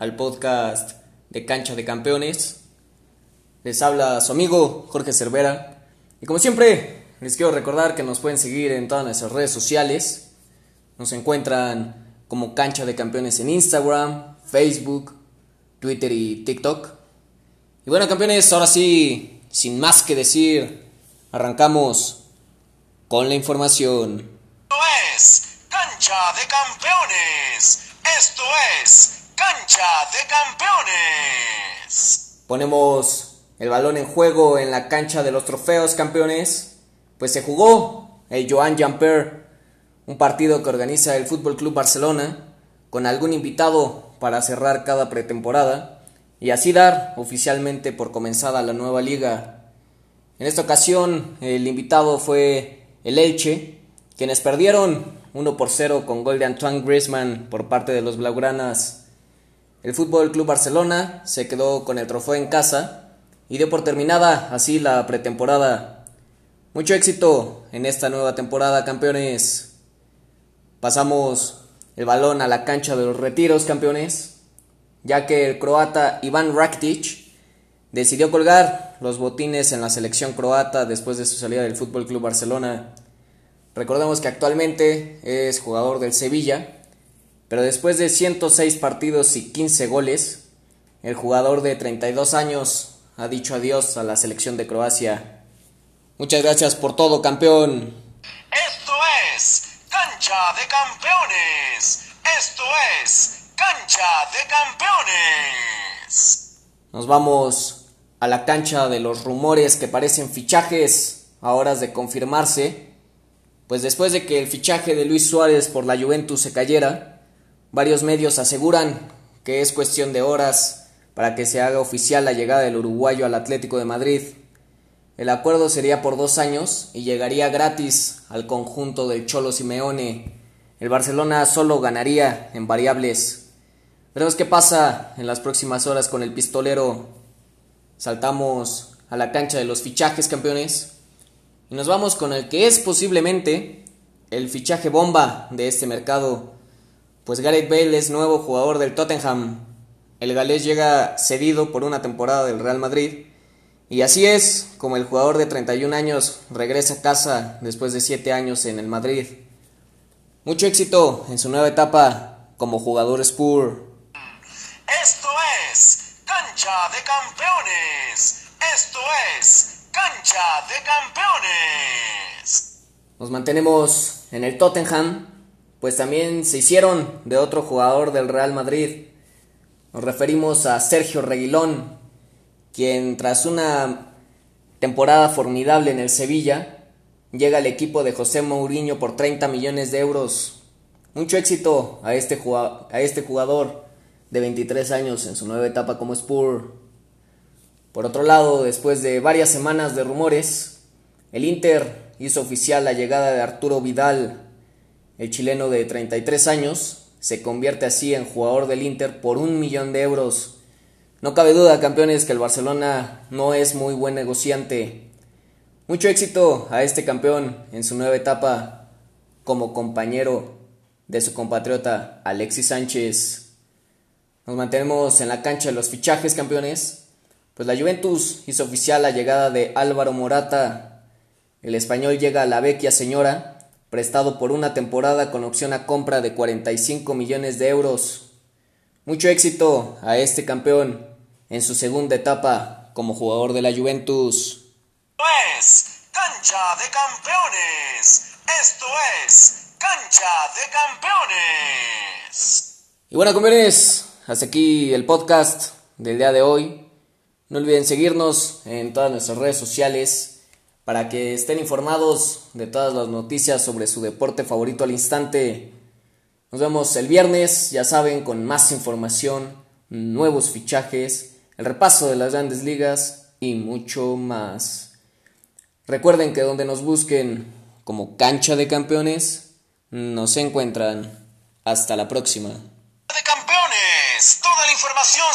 al podcast de Cancha de Campeones. Les habla su amigo Jorge Cervera. Y como siempre, les quiero recordar que nos pueden seguir en todas nuestras redes sociales. Nos encuentran como Cancha de Campeones en Instagram, Facebook, Twitter y TikTok. Y bueno, campeones, ahora sí, sin más que decir, arrancamos con la información. Esto es Cancha de Campeones. Esto es Cancha de Campeones. Ponemos el balón en juego en la cancha de los trofeos campeones. Pues se jugó el Joan Jamper, un partido que organiza el Fútbol Club Barcelona, con algún invitado para cerrar cada pretemporada y así dar oficialmente por comenzada la nueva liga. En esta ocasión el invitado fue el Elche, quienes perdieron 1 por 0 con gol de Antoine Griezmann por parte de los Blaugranas. El Fútbol Club Barcelona se quedó con el trofeo en casa y dio por terminada así la pretemporada. Mucho éxito en esta nueva temporada, campeones. Pasamos el balón a la cancha de los retiros, campeones, ya que el croata Iván Rakitic decidió colgar los botines en la selección croata después de su salida del Fútbol Club Barcelona. Recordemos que actualmente es jugador del Sevilla, pero después de 106 partidos y 15 goles, el jugador de 32 años ha dicho adiós a la selección de Croacia. Muchas gracias por todo, campeón. Esto es Cancha de Campeones. Esto es Cancha de Campeones. Nos vamos a la cancha de los rumores que parecen fichajes a horas de confirmarse. Pues después de que el fichaje de Luis Suárez por la Juventus se cayera, varios medios aseguran que es cuestión de horas para que se haga oficial la llegada del uruguayo al Atlético de Madrid. El acuerdo sería por dos años y llegaría gratis al conjunto del Cholo Simeone. El Barcelona solo ganaría en variables. Veremos qué pasa en las próximas horas con el pistolero. Saltamos a la cancha de los fichajes campeones. Y nos vamos con el que es posiblemente el fichaje bomba de este mercado. Pues Gareth Bale es nuevo jugador del Tottenham. El galés llega cedido por una temporada del Real Madrid. Y así es como el jugador de 31 años regresa a casa después de 7 años en el Madrid. Mucho éxito en su nueva etapa como jugador Spur. Esto es Cancha de Campeones. Esto es Cancha de Campeones. Nos mantenemos en el Tottenham, pues también se hicieron de otro jugador del Real Madrid. Nos referimos a Sergio Reguilón, quien tras una temporada formidable en el Sevilla, llega al equipo de José Mourinho por 30 millones de euros. Mucho éxito a este, a este jugador de 23 años en su nueva etapa como Spur. Por otro lado, después de varias semanas de rumores, el Inter hizo oficial la llegada de Arturo Vidal, el chileno de 33 años, se convierte así en jugador del Inter por un millón de euros. No cabe duda, campeones, que el Barcelona no es muy buen negociante. Mucho éxito a este campeón en su nueva etapa como compañero de su compatriota Alexis Sánchez. Nos mantenemos en la cancha de los fichajes, campeones. Pues la Juventus hizo oficial la llegada de Álvaro Morata. El español llega a la vecchia señora, prestado por una temporada con opción a compra de 45 millones de euros. Mucho éxito a este campeón en su segunda etapa como jugador de la Juventus. Esto es Cancha de Campeones. Esto es Cancha de Campeones. Y bueno, campeones, hasta aquí el podcast del día de hoy. No olviden seguirnos en todas nuestras redes sociales para que estén informados de todas las noticias sobre su deporte favorito al instante. Nos vemos el viernes, ya saben, con más información nuevos fichajes, el repaso de las grandes ligas y mucho más. Recuerden que donde nos busquen como cancha de campeones, nos encuentran. Hasta la próxima.